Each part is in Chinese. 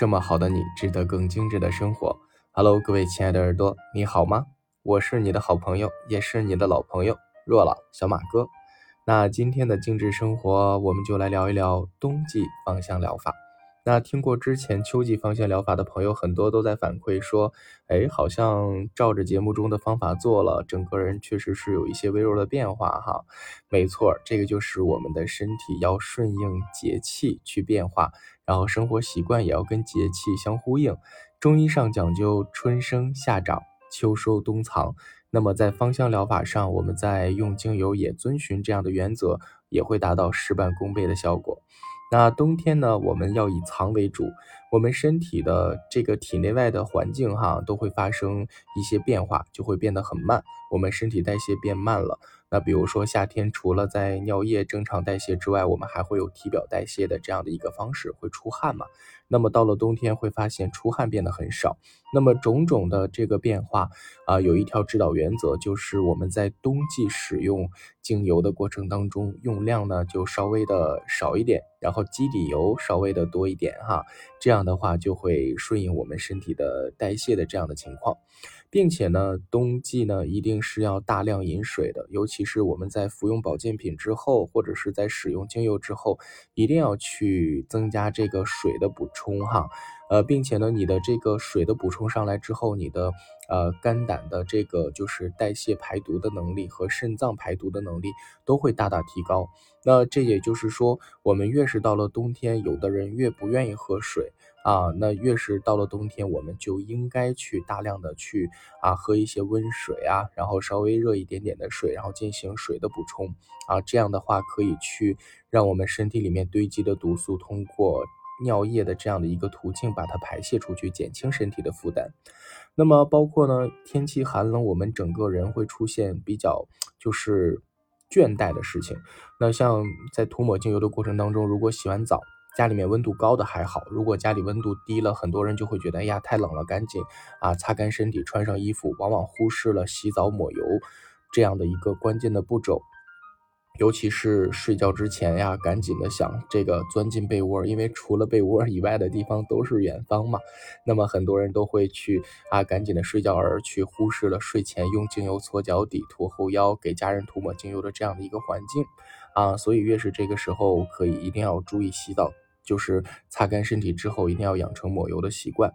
这么好的你，值得更精致的生活。Hello，各位亲爱的耳朵，你好吗？我是你的好朋友，也是你的老朋友若老小马哥。那今天的精致生活，我们就来聊一聊冬季芳香疗法。那听过之前秋季芳香疗法的朋友，很多都在反馈说，哎，好像照着节目中的方法做了，整个人确实是有一些微弱的变化哈。没错，这个就是我们的身体要顺应节气去变化，然后生活习惯也要跟节气相呼应。中医上讲究春生夏长，秋收冬藏。那么在芳香疗法上，我们在用精油也遵循这样的原则，也会达到事半功倍的效果。那冬天呢，我们要以藏为主，我们身体的这个体内外的环境哈，都会发生一些变化，就会变得很慢，我们身体代谢变慢了。那比如说夏天，除了在尿液正常代谢之外，我们还会有体表代谢的这样的一个方式，会出汗嘛。那么到了冬天，会发现出汗变得很少。那么种种的这个变化啊，有一条指导原则，就是我们在冬季使用精油的过程当中，用量呢就稍微的少一点，然后基底油稍微的多一点哈。这样的话就会顺应我们身体的代谢的这样的情况。并且呢，冬季呢一定是要大量饮水的，尤其是我们在服用保健品之后，或者是在使用精油之后，一定要去增加这个水的补充哈。呃，并且呢，你的这个水的补充上来之后，你的呃肝胆的这个就是代谢排毒的能力和肾脏排毒的能力都会大大提高。那这也就是说，我们越是到了冬天，有的人越不愿意喝水啊，那越是到了冬天，我们就应该去大量的去啊喝一些温水啊，然后稍微热一点点的水，然后进行水的补充啊，这样的话可以去让我们身体里面堆积的毒素通过。尿液的这样的一个途径，把它排泄出去，减轻身体的负担。那么包括呢，天气寒冷，我们整个人会出现比较就是倦怠的事情。那像在涂抹精油的过程当中，如果洗完澡，家里面温度高的还好；如果家里温度低了，很多人就会觉得，哎呀，太冷了，赶紧啊擦干身体，穿上衣服，往往忽视了洗澡抹油这样的一个关键的步骤。尤其是睡觉之前呀，赶紧的想这个钻进被窝，因为除了被窝以外的地方都是远方嘛。那么很多人都会去啊，赶紧的睡觉而去忽视了睡前用精油搓脚底、涂后腰、给家人涂抹精油的这样的一个环境啊。所以越是这个时候，可以一定要注意洗澡，就是擦干身体之后，一定要养成抹油的习惯。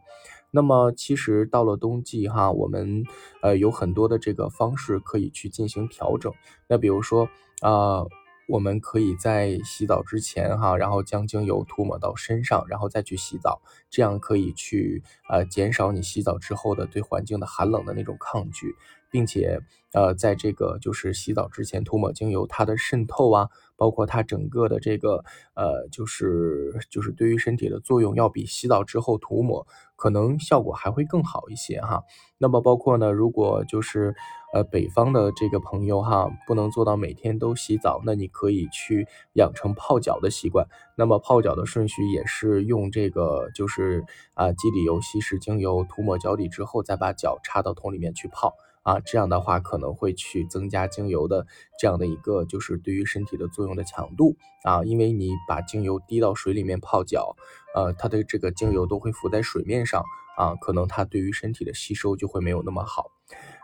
那么其实到了冬季哈，我们呃有很多的这个方式可以去进行调整。那比如说啊，我们可以在洗澡之前哈，然后将精油涂抹到身上，然后再去洗澡，这样可以去呃减少你洗澡之后的对环境的寒冷的那种抗拒。并且，呃，在这个就是洗澡之前涂抹精油，它的渗透啊，包括它整个的这个，呃，就是就是对于身体的作用，要比洗澡之后涂抹可能效果还会更好一些哈。那么包括呢，如果就是呃北方的这个朋友哈，不能做到每天都洗澡，那你可以去养成泡脚的习惯。那么泡脚的顺序也是用这个就是啊基底油、稀释精油涂抹脚底之后，再把脚插到桶里面去泡。啊，这样的话可能会去增加精油的这样的一个，就是对于身体的作用的强度啊，因为你把精油滴到水里面泡脚，呃，它的这个精油都会浮在水面上啊，可能它对于身体的吸收就会没有那么好。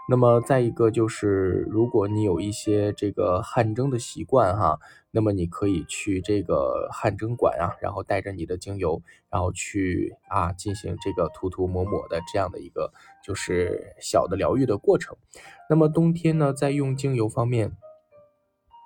那么再一个就是，如果你有一些这个汗蒸的习惯哈，那么你可以去这个汗蒸馆啊，然后带着你的精油，然后去啊进行这个涂涂抹抹的这样的一个就是小的疗愈的过程。那么冬天呢，在用精油方面，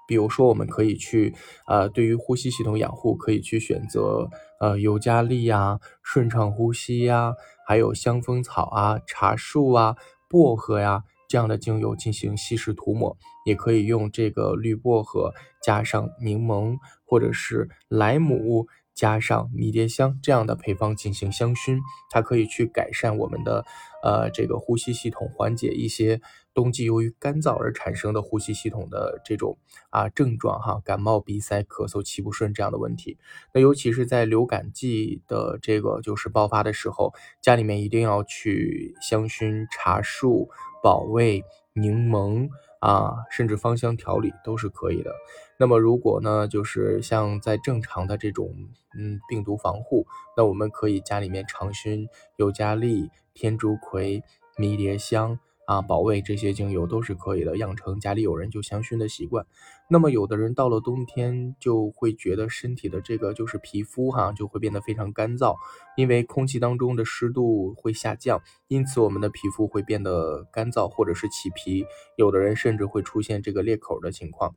比如说我们可以去啊，对于呼吸系统养护，可以去选择呃尤加利呀、顺畅呼吸呀，还有香风草啊、茶树啊。薄荷呀，这样的精油进行稀释涂抹，也可以用这个绿薄荷加上柠檬，或者是莱姆加上迷迭香这样的配方进行香薰，它可以去改善我们的呃这个呼吸系统，缓解一些。冬季由于干燥而产生的呼吸系统的这种啊症状哈，感冒、鼻塞、咳嗽、气不顺这样的问题，那尤其是在流感季的这个就是爆发的时候，家里面一定要去香薰茶树、保卫、柠檬啊，甚至芳香调理都是可以的。那么如果呢，就是像在正常的这种嗯病毒防护，那我们可以家里面常熏尤加利、天竺葵、迷迭香。啊，保卫这些精油都是可以的，养成家里有人就香薰的习惯。那么有的人到了冬天就会觉得身体的这个就是皮肤哈就会变得非常干燥，因为空气当中的湿度会下降，因此我们的皮肤会变得干燥或者是起皮，有的人甚至会出现这个裂口的情况。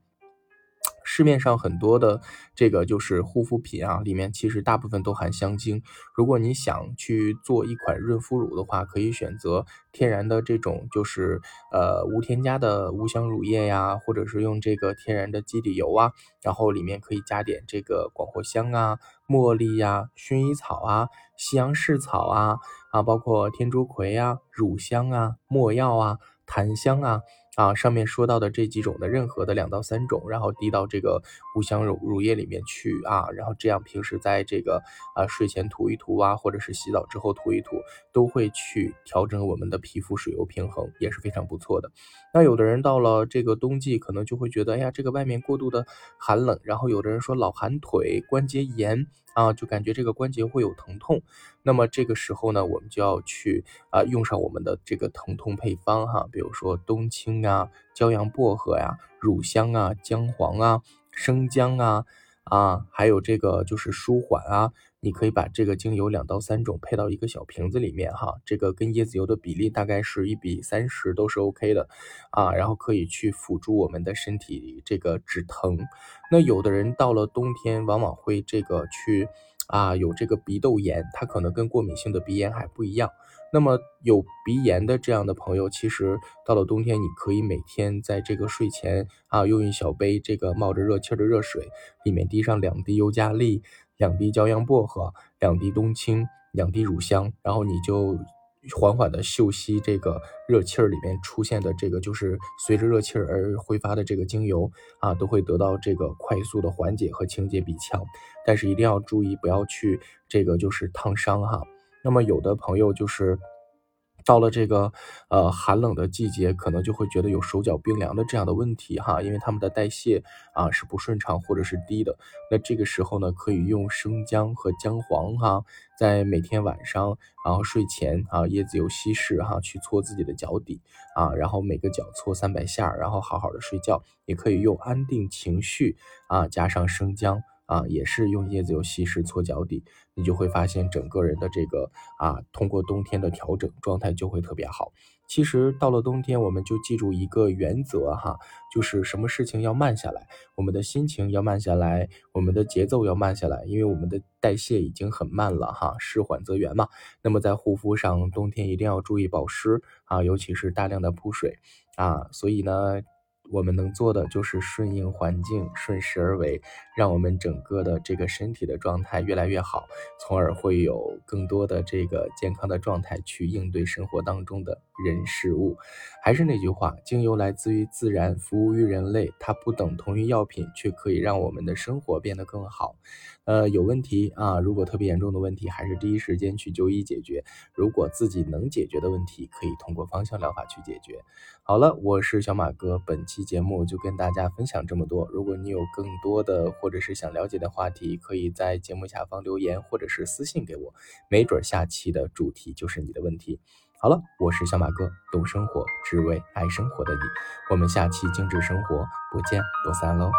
市面上很多的这个就是护肤品啊，里面其实大部分都含香精。如果你想去做一款润肤乳的话，可以选择天然的这种，就是呃无添加的无香乳液呀，或者是用这个天然的基底油啊，然后里面可以加点这个广藿香啊、茉莉呀、薰衣草啊、西洋蓍草啊啊，包括天竺葵啊、乳香啊、没药啊、檀香啊。啊，上面说到的这几种的任何的两到三种，然后滴到这个无香乳乳液里面去啊，然后这样平时在这个啊睡前涂一涂啊，或者是洗澡之后涂一涂，都会去调整我们的皮肤水油平衡，也是非常不错的。那有的人到了这个冬季，可能就会觉得，哎呀，这个外面过度的寒冷，然后有的人说老寒腿、关节炎。啊，就感觉这个关节会有疼痛，那么这个时候呢，我们就要去啊用上我们的这个疼痛配方哈，比如说冬青啊、骄阳薄荷呀、乳香啊、姜黄啊、生姜啊啊，还有这个就是舒缓啊。你可以把这个精油两到三种配到一个小瓶子里面哈，这个跟椰子油的比例大概是一比三十都是 OK 的啊，然后可以去辅助我们的身体这个止疼。那有的人到了冬天，往往会这个去啊有这个鼻窦炎，它可能跟过敏性的鼻炎还不一样。那么有鼻炎的这样的朋友，其实到了冬天，你可以每天在这个睡前啊用一小杯这个冒着热气的热水，里面滴上两滴尤加利。两滴骄阳薄荷，两滴冬青，两滴乳香，然后你就缓缓的嗅吸这个热气儿里面出现的这个，就是随着热气儿而挥发的这个精油啊，都会得到这个快速的缓解和清洁鼻腔。但是一定要注意，不要去这个就是烫伤哈。那么有的朋友就是。到了这个呃寒冷的季节，可能就会觉得有手脚冰凉的这样的问题哈，因为他们的代谢啊是不顺畅或者是低的。那这个时候呢，可以用生姜和姜黄哈，在每天晚上然后睡前啊椰子油稀释哈，去搓自己的脚底啊，然后每个脚搓三百下，然后好好的睡觉。也可以用安定情绪啊，加上生姜。啊，也是用椰子油稀释搓脚底，你就会发现整个人的这个啊，通过冬天的调整，状态就会特别好。其实到了冬天，我们就记住一个原则哈，就是什么事情要慢下来，我们的心情要慢下来，我们的节奏要慢下来，因为我们的代谢已经很慢了哈，事缓则圆嘛。那么在护肤上，冬天一定要注意保湿啊，尤其是大量的补水啊，所以呢。我们能做的就是顺应环境，顺势而为，让我们整个的这个身体的状态越来越好，从而会有更多的这个健康的状态去应对生活当中的人事物。还是那句话，精油来自于自然，服务于人类，它不等同于药品，却可以让我们的生活变得更好。呃，有问题啊，如果特别严重的问题，还是第一时间去就医解决。如果自己能解决的问题，可以通过芳香疗法去解决。好了，我是小马哥，本期。期节目就跟大家分享这么多。如果你有更多的或者是想了解的话题，可以在节目下方留言或者是私信给我，没准下期的主题就是你的问题。好了，我是小马哥，懂生活，只为爱生活的你。我们下期精致生活不见不散喽。